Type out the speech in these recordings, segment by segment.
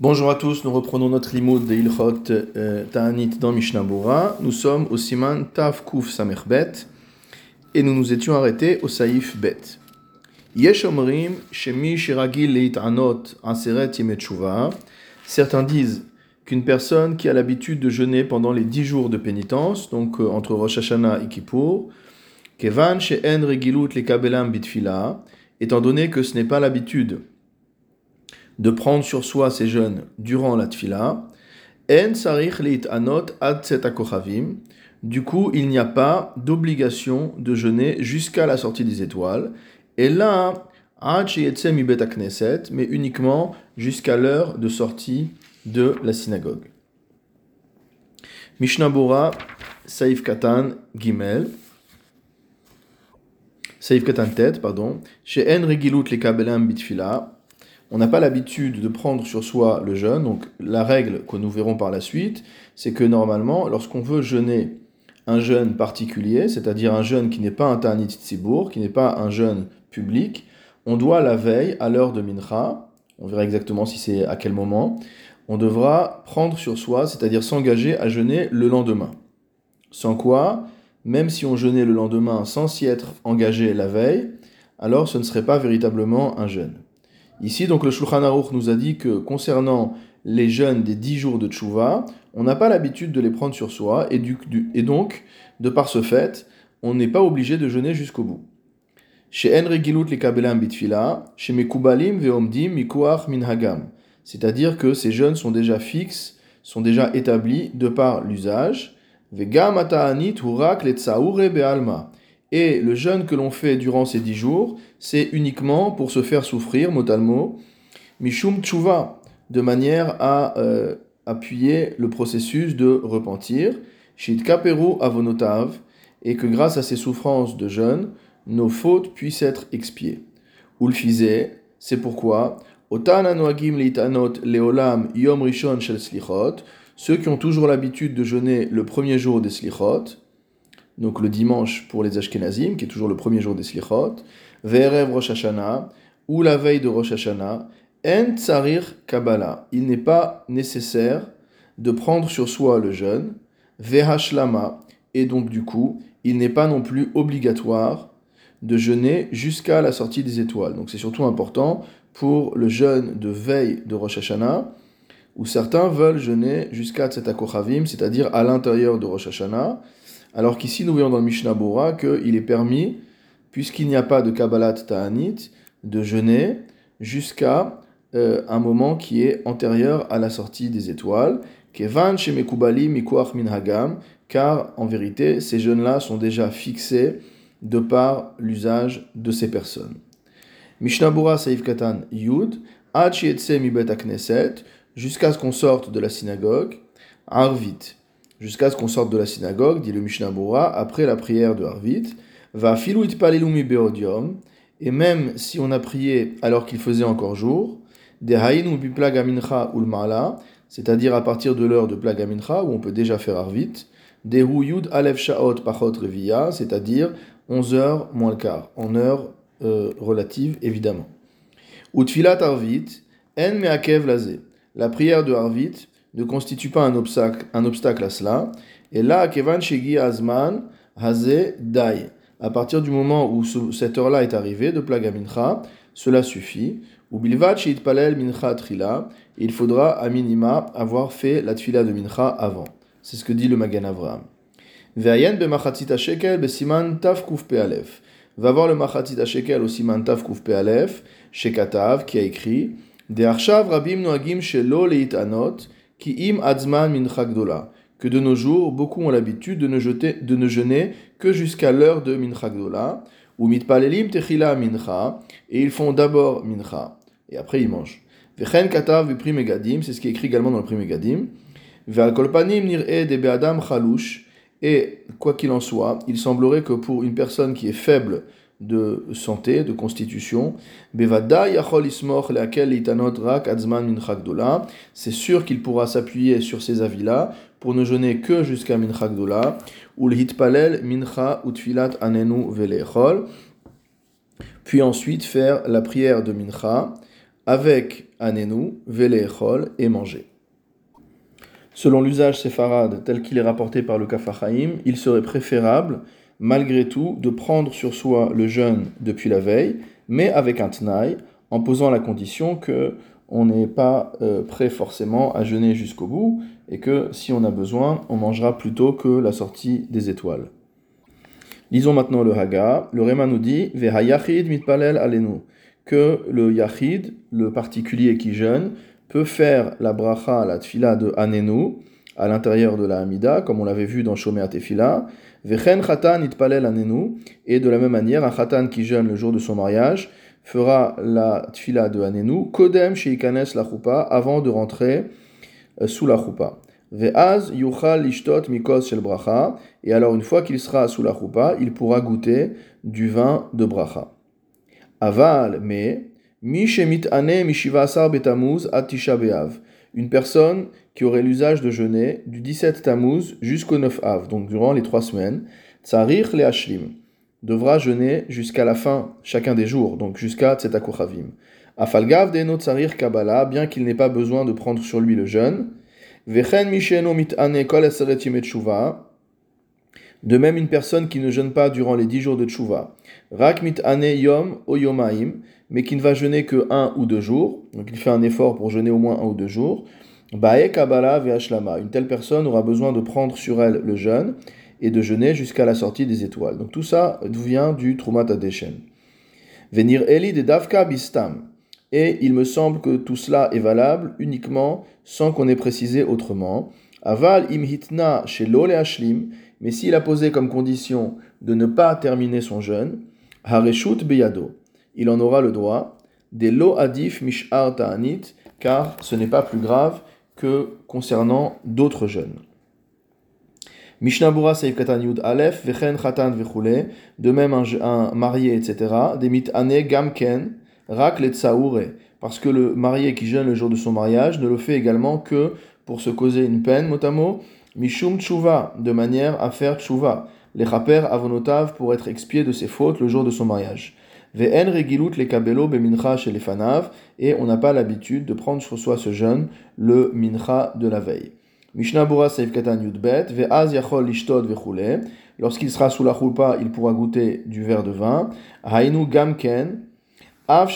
Bonjour à tous, nous reprenons notre limoud de Ilchot euh, Ta'anit dans Mishnah. Nous sommes au Siman Tav Kuf et nous nous étions arrêtés au Saïf Bet. Yesh Omrim Shemi Shiragil Leit Anot Aseret Yemet Certains disent qu'une personne qui a l'habitude de jeûner pendant les dix jours de pénitence, donc euh, entre Rosh Hashanah et Kippour, Kevan She'en Regilut Lekabelam Bitfila, étant donné que ce n'est pas l'habitude de prendre sur soi ces jeunes durant la tfila. En sarich anot ad Du coup, il n'y a pas d'obligation de jeûner jusqu'à la sortie des étoiles. Et là, mais uniquement jusqu'à l'heure de sortie de la synagogue. Mishnah Bora, Saif Katan, Gimel. Saif Katan tête, pardon. Chez En Regilut le Bitfila on n'a pas l'habitude de prendre sur soi le jeûne. Donc la règle que nous verrons par la suite, c'est que normalement, lorsqu'on veut jeûner un jeûne particulier, c'est-à-dire un jeûne qui n'est pas un Ta'anit Tzibour, qui n'est pas un jeûne public, on doit la veille, à l'heure de Mincha, on verra exactement si c'est à quel moment, on devra prendre sur soi, c'est-à-dire s'engager à jeûner le lendemain. Sans quoi, même si on jeûnait le lendemain sans s'y être engagé la veille, alors ce ne serait pas véritablement un jeûne. Ici, donc, le Shulchan Aruch nous a dit que concernant les jeûnes des 10 jours de Tchouva, on n'a pas l'habitude de les prendre sur soi, et, donc, de par ce fait, on n'est pas obligé de jeûner jusqu'au bout. Chez Enri Gilut le Bitfila, chez Mekubalim Veomdim Mikuach Minhagam. C'est-à-dire que ces jeûnes sont déjà fixes, sont déjà établis de par l'usage. Vegam Ataanit Hurak Letsaure Bealma. Et le jeûne que l'on fait durant ces dix jours, c'est uniquement pour se faire souffrir, mot mot, mishum tshuva, de manière à euh, appuyer le processus de repentir, shit kaperu avonotav, et que grâce à ces souffrances de jeûne, nos fautes puissent être expiées. Ulfize, c'est pourquoi, leolam yom rishon shel slichot, ceux qui ont toujours l'habitude de jeûner le premier jour des slichot, donc le dimanche pour les Ashkenazim, qui est toujours le premier jour des Slichot, Ve'erev Rosh Hashanah, ou la veille de Rosh Hashanah, En Tsarir Kabbalah. Il n'est pas nécessaire de prendre sur soi le jeûne, Ve'hashlama, et donc du coup, il n'est pas non plus obligatoire de jeûner jusqu'à la sortie des étoiles. Donc c'est surtout important pour le jeûne de veille de Rosh Hashanah, où certains veulent jeûner jusqu'à Tzetakochavim, c'est-à-dire à, l'intérieur de Rosh Hashanah, alors qu'ici, nous voyons dans le Mishnah Bora qu'il est permis, puisqu'il n'y a pas de Kabbalat Ta'anit, de jeûner jusqu'à euh, un moment qui est antérieur à la sortie des étoiles. Kevan Shemekubali Mikuach Minhagam, car en vérité, ces jeûnes-là sont déjà fixés de par l'usage de ces personnes. Mishnah Bora Saif Katan Yud, Ad Mibet Knesset, jusqu'à ce qu'on sorte de la synagogue, Arvit jusqu'à ce qu'on sorte de la synagogue, dit le Mishnah Bora, après la prière de Harvit, va filuit palilumi beodium, et même si on a prié alors qu'il faisait encore jour, de haïn ou ulmala, c'est-à-dire à partir de l'heure de plagamincha, où on peut déjà faire Harvit, de yud alev shaot pachot revia, c'est-à-dire 11 heures moins le quart, en heure euh, relative évidemment. Utfilat Harvit, en meakev lazé. La prière de Harvit ne constitue pas un obstacle, à cela. Et là, Kevan Shegi Azman, Haze Dai. À partir du moment où cette heure-là est arrivée de Plaga Mincha, cela suffit. Ou Bilvat Palel Mincha Trila, il faudra à minima avoir fait la tfila de Mincha avant. C'est ce que dit le Magan Avraham. Ve'ayen be shekel be siman taf pe'alef. Va voir le machatzit shekel au siman taf kuf pe'alef, shekatav, qui a écrit, De rabim noagim shelo leit anot, qui im adzman min que de nos jours, beaucoup ont l'habitude de ne, jeter, de ne jeûner que jusqu'à l'heure de mincha gdola, ou mitpalelim techila mincha, et ils font d'abord mincha, et après ils mangent. Vechen katav vipri megadim, c'est ce qui est écrit également dans le prix megadim. Ve'al kolpanim nir'e de be'adam chalouch, et quoi qu'il en soit, il semblerait que pour une personne qui est faible de santé, de constitution. C'est sûr qu'il pourra s'appuyer sur ces avis-là pour ne jeûner que jusqu'à Mincha mincha utfilat anenu velechol, puis ensuite faire la prière de Mincha avec anenu, echol et manger. Selon l'usage séfarade tel qu'il est rapporté par le Kafachaim, il serait préférable, malgré tout, de prendre sur soi le jeûne depuis la veille, mais avec un tnaï, en posant la condition que on n'est pas euh, prêt forcément à jeûner jusqu'au bout, et que si on a besoin, on mangera plutôt que la sortie des étoiles. Lisons maintenant le Haga. Le Réma nous dit Vehayachid mitpalel alenu que le Yachid, le particulier qui jeûne, peut faire la bracha, la tfila de Anenu à l'intérieur de la Hamida, comme on l'avait vu dans Shomer Tefila. Vechen chatan itpalel Anenu, et de la même manière, un chatan qui jeûne le jour de son mariage fera la tfila de Anenu, kodem sheikanes la choupa, avant de rentrer euh, sous la choupa. Ve'az yuchal lishtot mikos shel bracha, et alors une fois qu'il sera sous la choupa, il pourra goûter du vin de bracha. Aval, mais, mi shemit ane mishivasar betamuz atisha be'av, une personne qui aurait l'usage de jeûner du 17 Tammuz jusqu'au 9 Av, donc durant les trois semaines, tsarir le hashlim, devra jeûner jusqu'à la fin, chacun des jours, donc jusqu'à Tzetakochavim. Afalgav de tsarir kabbalah, bien qu'il n'ait pas besoin de prendre sur lui le jeûne, de même, une personne qui ne jeûne pas durant les dix jours de tchouva, rak mit yom o mais qui ne va jeûner que un ou deux jours, donc il fait un effort pour jeûner au moins un ou deux jours, bae kabbalah ve'ashlama, une telle personne aura besoin de prendre sur elle le jeûne et de jeûner jusqu'à la sortie des étoiles. Donc tout ça vient du Trumat Adeshen. Venir Eli de Davka Bistam. Et il me semble que tout cela est valable uniquement sans qu'on ait précisé autrement. Aval imhitna chez l'ole ashlim, mais s'il a posé comme condition de ne pas terminer son jeûne, hareshut beyado, il en aura le droit, des lo adif mishar ta'anit, car ce n'est pas plus grave que concernant d'autres jeûnes. Mishnabura Seif Katan Yud Aleph, Vechen Khatan Vechule, de même un, marié, etc. Des mitane Gamken, Rak parce que le marié qui jeûne le jour de son mariage ne le fait également que pour se causer une peine, motamo, Mishum Tshuva, de manière à faire Tshuva, les chaper avonotav pour être expié de ses fautes le jour de son mariage. Ve'en regilut le kabelo bemincha chez les fanav, et on n'a pas l'habitude de prendre sur soi ce jeûne, le mincha de la veille. Mishnah Bura Seif Katan Yudbet, Ve'az yachol lishtot vechule, lorsqu'il sera sous la chulpa, il pourra goûter du verre de vin. Hainu gamken, Av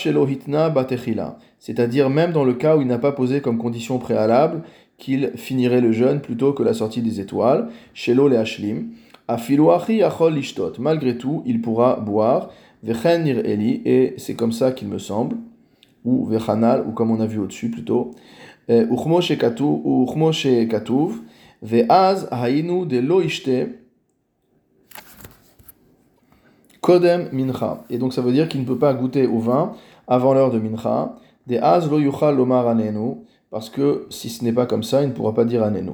batechila, c'est-à-dire même dans le cas où il n'a pas posé comme condition préalable qu'il finirait le jeûne plutôt que la sortie des étoiles, shelo le lishtot, malgré tout, il pourra boire, vechen eli, et c'est comme ça qu'il me semble, ou vechanal, ou comme on a vu au-dessus plutôt, uchmo katuv, ve'az hainu de lo Kodem mincha. Et donc ça veut dire qu'il ne peut pas goûter au vin avant l'heure de mincha. Des az lo yuchal lomar anenu. Parce que si ce n'est pas comme ça, il ne pourra pas dire anenu.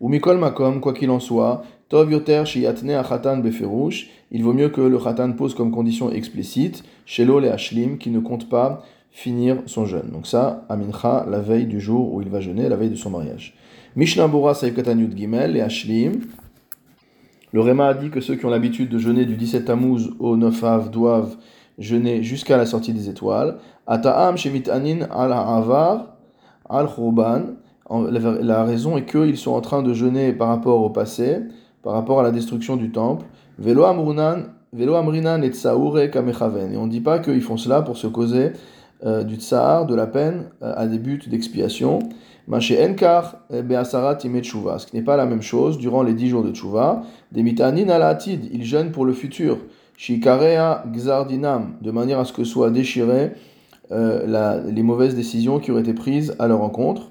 Ou mikol makom, quoi qu'il en soit, tov yoter shiyatne achatan beferush. Il vaut mieux que le chatan pose comme condition explicite, shelo le hashlim, qui ne compte pas finir son jeûne. Donc ça, à mincha, la veille du jour où il va jeûner, la veille de son mariage. Mishnah Bora Saïf Gimel, les hashlim. Le Réma a dit que ceux qui ont l'habitude de jeûner du 17 Tammuz au 9 Av doivent jeûner jusqu'à la sortie des étoiles. Ata'am shemit anin al al. La raison est qu'ils sont en train de jeûner par rapport au passé, par rapport à la destruction du temple. Velo et. Et on ne dit pas qu'ils font cela pour se causer euh, du tsar, de la peine, euh, à des buts d'expiation. Enkar eh, ce qui n'est pas la même chose durant les dix jours de Tshuva. Des mitanin alatid, il jeûne pour le futur. Shikarea gzardinam, de manière à ce que soient déchirées euh, les mauvaises décisions qui auraient été prises à leur encontre.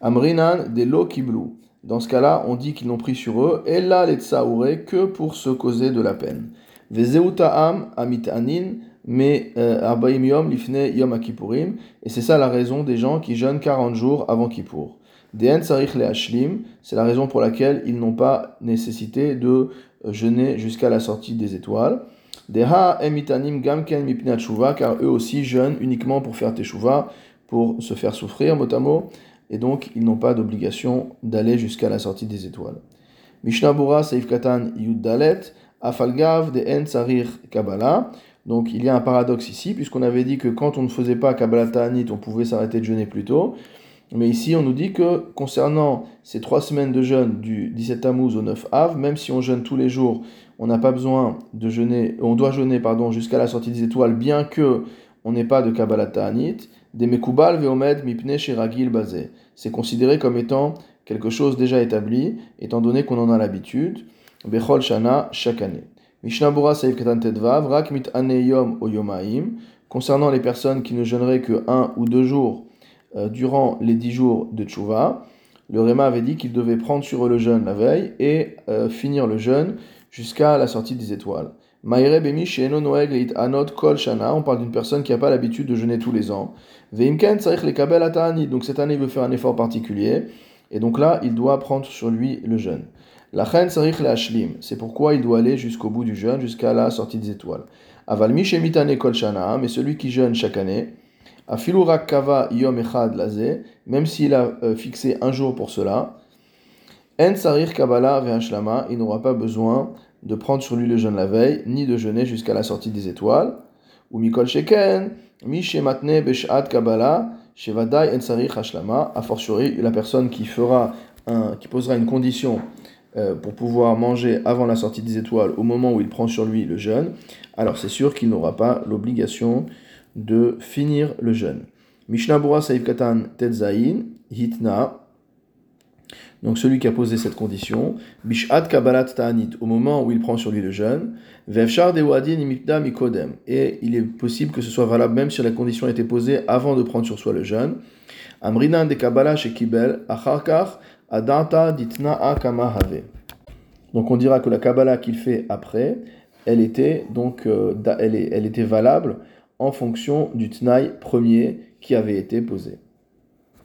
Amrinan de lo kiblu. Dans ce cas-là, on dit qu'ils n'ont pris sur eux, et là les que pour se causer de la peine. Vezeutam amitanin, mais euh, Arbaim Yom Yom Akipurim, et c'est ça la raison des gens qui jeûnent 40 jours avant Kippour. Deen Sarich Le c'est la raison pour laquelle ils n'ont pas nécessité de jeûner jusqu'à la sortie des étoiles. Deha Emitanim Gamken Mipnat car eux aussi jeûnent uniquement pour faire Teshuva, pour se faire souffrir, motamo, et donc ils n'ont pas d'obligation d'aller jusqu'à la sortie des étoiles. Mishnah Bura Seif Katan Yud Dalet, Afalgav de En Sarir Kabbalah. Donc il y a un paradoxe ici, puisqu'on avait dit que quand on ne faisait pas Kabbalah Ta'anit, on pouvait s'arrêter de jeûner plus tôt. Mais ici, on nous dit que concernant ces trois semaines de jeûne du 17 Tammuz au 9 Av, même si on jeûne tous les jours, on n'a pas besoin de jeûner, on doit jeûner pardon jusqu'à la sortie des étoiles, bien que on n'ait pas de Kabbalah Ta'anit. Des Mekubal Veomed Mipne Shiragil Bazé. C'est considéré comme étant quelque chose déjà établi, étant donné qu'on en a l'habitude. Bechol Shana chaque année. Mishnah Bora Saïf Ketan Tedvav, Rak Mit Yom O Yomaim. Concernant les personnes qui ne jeûneraient que un ou deux jours euh, durant les dix jours de Tchouva, le Réma avait dit qu'il devait prendre sur eux le jeûne la veille et euh, finir le jeûne jusqu'à la sortie des étoiles. Anot Kol on parle d'une personne qui n'a pas l'habitude de jeûner tous les ans. Donc cette année il veut faire un effort particulier, et donc là il doit prendre sur lui le jeûne. La c'est pourquoi il doit aller jusqu'au bout du jeûne, jusqu'à la sortie des étoiles. Shemitane Kol Shana, mais celui qui jeûne chaque année, Afilurak Kava Yom Echad Laze, même s'il a euh, fixé un jour pour cela, En Sarir Kabbalah Ve'ashlama, il n'aura pas besoin de prendre sur lui le jeûne la veille, ni de jeûner jusqu'à la sortie des étoiles. Ou Mikol Sheken, Mi Shematne Beshat Kabbalah, Shevadai En Sarir Hashlama, a fortiori la personne qui fera qui posera une condition euh, pour pouvoir manger avant la sortie des étoiles au moment où il prend sur lui le jeûne, alors c'est sûr qu'il n'aura pas l'obligation de finir le jeûne. Mishnah Bura Saïf Katan Tetzain, Hitna, donc celui qui a posé cette condition, Bishat Kabbalat Ta'anit, au moment où il prend sur lui le jeûne, Vevshar Dewadin Imikda Mikodem, et il est possible que ce soit valable même si la condition a été posée avant de prendre sur soi le jeûne. Amrinan de Kabbalah Shekibel, Acharkar, Adanta Ditna Kamahave. Donc on dira que la Kabbalah qu'il fait après, elle était donc euh, elle, elle était valable en fonction du Tnaï premier qui avait été posé.